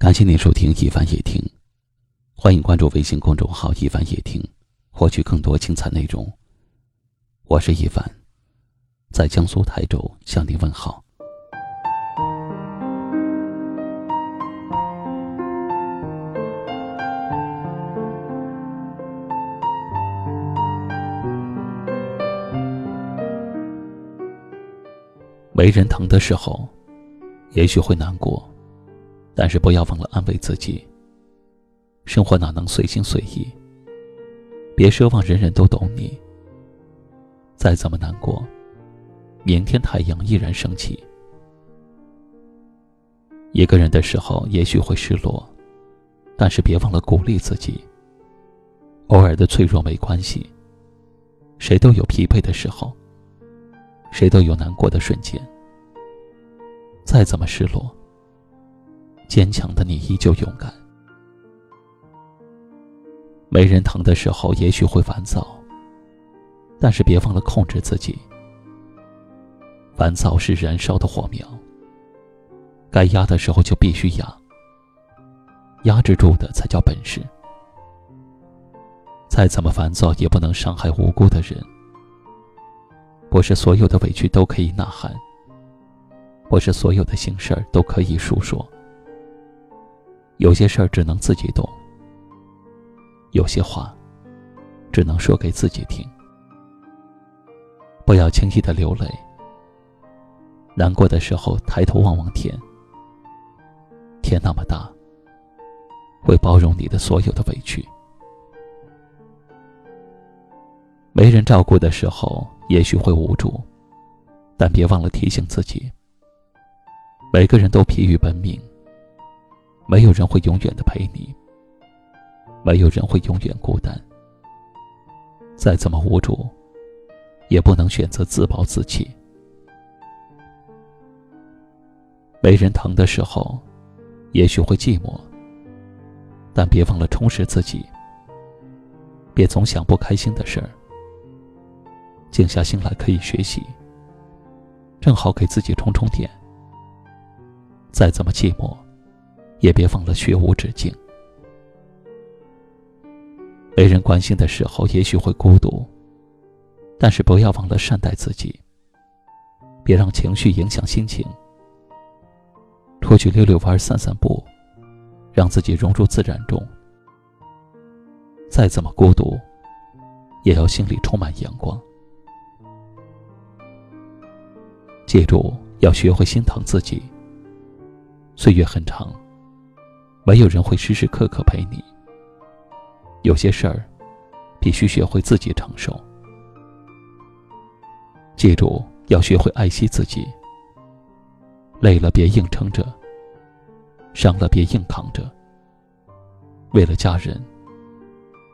感谢您收听一凡夜听，欢迎关注微信公众号一凡夜听，获取更多精彩内容。我是一凡，在江苏台州向您问好。没人疼的时候，也许会难过。但是不要忘了安慰自己。生活哪能随心随意？别奢望人人都懂你。再怎么难过，明天太阳依然升起。一个人的时候，也许会失落，但是别忘了鼓励自己。偶尔的脆弱没关系。谁都有疲惫的时候，谁都有难过的瞬间。再怎么失落。坚强的你依旧勇敢。没人疼的时候，也许会烦躁，但是别忘了控制自己。烦躁是燃烧的火苗，该压的时候就必须压，压制住的才叫本事。再怎么烦躁，也不能伤害无辜的人。不是所有的委屈都可以呐喊，不是所有的心事儿都可以诉说。有些事儿只能自己懂，有些话只能说给自己听。不要轻易的流泪，难过的时候抬头望望天，天那么大，会包容你的所有的委屈。没人照顾的时候，也许会无助，但别忘了提醒自己，每个人都疲于奔命。没有人会永远的陪你，没有人会永远孤单。再怎么无助，也不能选择自暴自弃。没人疼的时候，也许会寂寞，但别忘了充实自己。别总想不开心的事儿，静下心来可以学习，正好给自己充充电。再怎么寂寞。也别忘了学无止境。没人关心的时候，也许会孤独，但是不要忘了善待自己。别让情绪影响心情。出去溜溜弯、散散步，让自己融入自然中。再怎么孤独，也要心里充满阳光。记住，要学会心疼自己。岁月很长。没有人会时时刻刻陪你。有些事儿，必须学会自己承受。记住，要学会爱惜自己。累了别硬撑着，伤了别硬扛着。为了家人，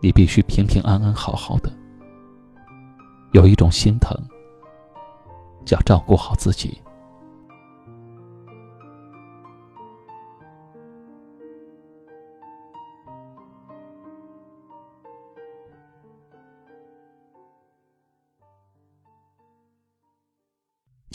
你必须平平安安、好好的。有一种心疼，叫照顾好自己。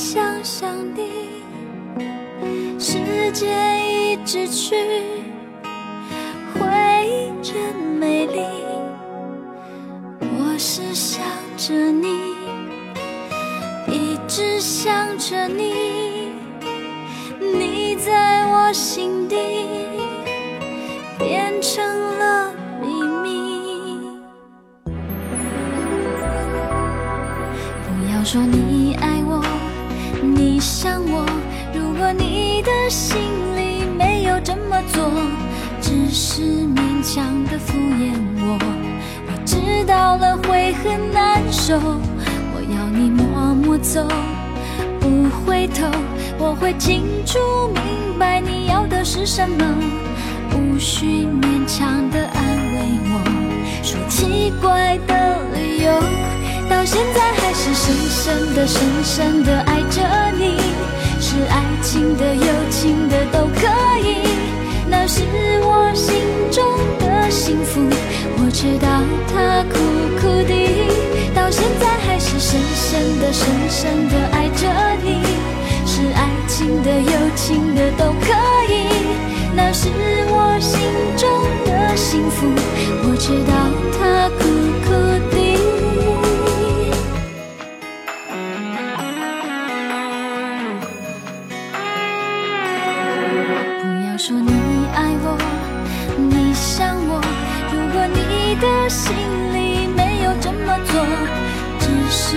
想象的时间一直去，回忆真美丽。我是想着你，一直想着你，你在我心底变成了秘密。不要说你爱心里没有这么做，只是勉强的敷衍我，我知道了会很难受。我要你默默走，不回头，我会清楚明白你要的是什么，无需勉强的安慰我，说奇怪的理由，到现在还是深深的、深深的爱着你，深深的、深深的爱着你，是爱情的、友情的都可以，那是我心中的幸福，我知道它苦苦的。不要说你爱我，你想我。如果你的心里没有这么做，只是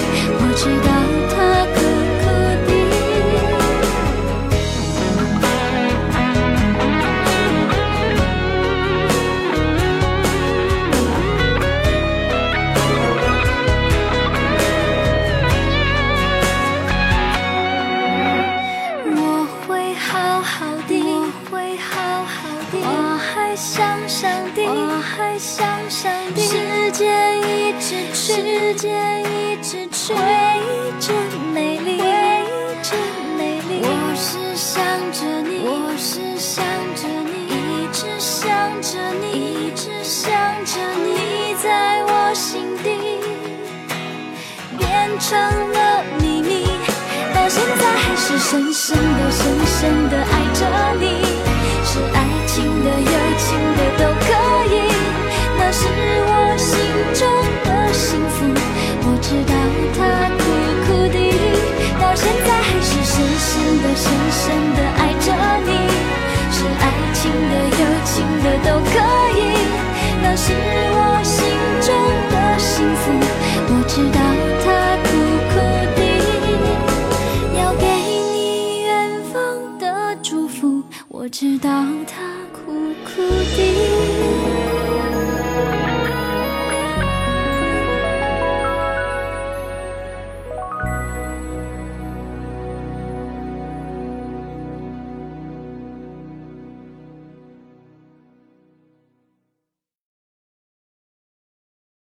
想上帝，我还想上帝，时间一直去，时间一直去，回忆真美丽，回忆真美丽。我是想着你，我是想着你，一直想着你，一直想着你，你在我心底。变成了秘密，到现在还是深深的、深深的爱着你，是爱情的、友情的都可以，